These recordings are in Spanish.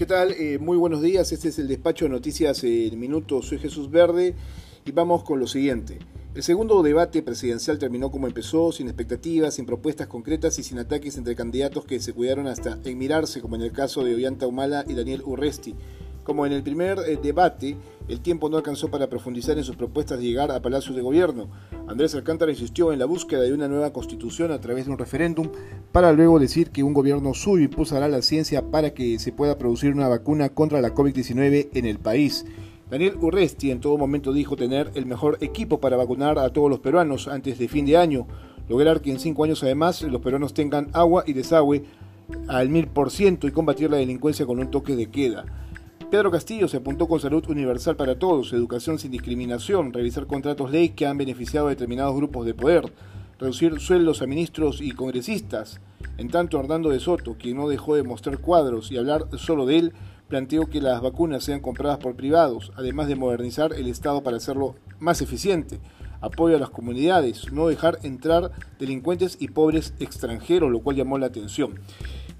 ¿Qué tal? Eh, muy buenos días. Este es el despacho de noticias en minutos. Soy Jesús Verde y vamos con lo siguiente. El segundo debate presidencial terminó como empezó, sin expectativas, sin propuestas concretas y sin ataques entre candidatos que se cuidaron hasta en mirarse, como en el caso de Ollanta Humala y Daniel Urresti. Como en el primer eh, debate, el tiempo no alcanzó para profundizar en sus propuestas de llegar a Palacio de Gobierno. Andrés Alcántara insistió en la búsqueda de una nueva constitución a través de un referéndum para luego decir que un gobierno suyo impulsará la ciencia para que se pueda producir una vacuna contra la COVID-19 en el país. Daniel Urresti en todo momento dijo tener el mejor equipo para vacunar a todos los peruanos antes de fin de año, lograr que en cinco años además los peruanos tengan agua y desagüe al mil por ciento y combatir la delincuencia con un toque de queda. Pedro Castillo se apuntó con salud universal para todos, educación sin discriminación, realizar contratos ley que han beneficiado a determinados grupos de poder, reducir sueldos a ministros y congresistas. En tanto, Hernando de Soto, quien no dejó de mostrar cuadros y hablar solo de él, planteó que las vacunas sean compradas por privados, además de modernizar el Estado para hacerlo más eficiente. Apoyo a las comunidades, no dejar entrar delincuentes y pobres extranjeros, lo cual llamó la atención.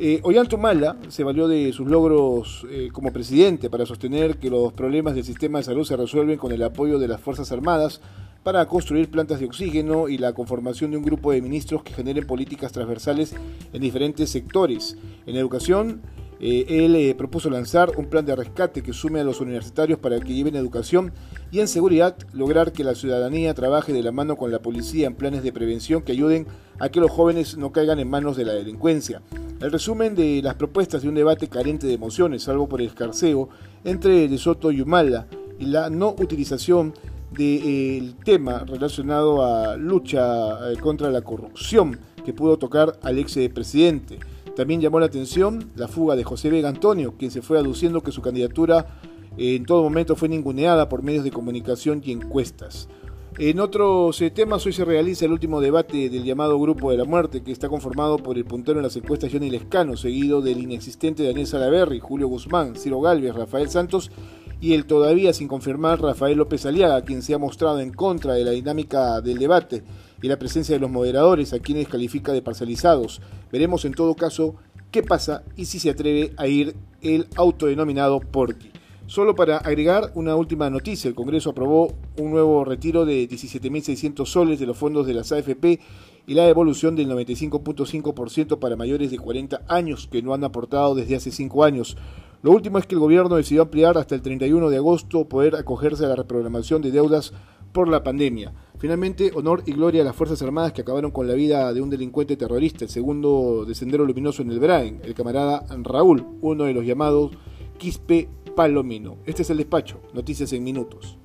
Eh, Ollanta Humala se valió de sus logros eh, como presidente para sostener que los problemas del sistema de salud se resuelven con el apoyo de las Fuerzas Armadas para construir plantas de oxígeno y la conformación de un grupo de ministros que generen políticas transversales en diferentes sectores. En educación, eh, él eh, propuso lanzar un plan de rescate que sume a los universitarios para que lleven educación y en seguridad lograr que la ciudadanía trabaje de la mano con la policía en planes de prevención que ayuden a que los jóvenes no caigan en manos de la delincuencia. El resumen de las propuestas de un debate carente de emociones, salvo por el escarceo entre De Soto y Humala, y la no utilización del tema relacionado a lucha eh, contra la corrupción que pudo tocar al ex presidente. También llamó la atención la fuga de José Vega Antonio, quien se fue aduciendo que su candidatura en todo momento fue ninguneada por medios de comunicación y encuestas. En otros eh, temas, hoy se realiza el último debate del llamado Grupo de la Muerte, que está conformado por el puntero en las encuestas Johnny Lescano, seguido del inexistente Daniel Salaverry, Julio Guzmán, Ciro Galvez, Rafael Santos y el todavía sin confirmar Rafael López Aliaga, quien se ha mostrado en contra de la dinámica del debate y la presencia de los moderadores, a quienes califica de parcializados. Veremos en todo caso qué pasa y si se atreve a ir el autodenominado Porky. Solo para agregar una última noticia, el Congreso aprobó un nuevo retiro de 17.600 soles de los fondos de las AFP y la devolución del 95.5% para mayores de 40 años que no han aportado desde hace 5 años. Lo último es que el gobierno decidió ampliar hasta el 31 de agosto poder acogerse a la reprogramación de deudas por la pandemia. Finalmente, honor y gloria a las Fuerzas Armadas que acabaron con la vida de un delincuente terrorista, el segundo de Sendero Luminoso en el Brain, el camarada Raúl, uno de los llamados Quispe Palomino. Este es el despacho, noticias en minutos.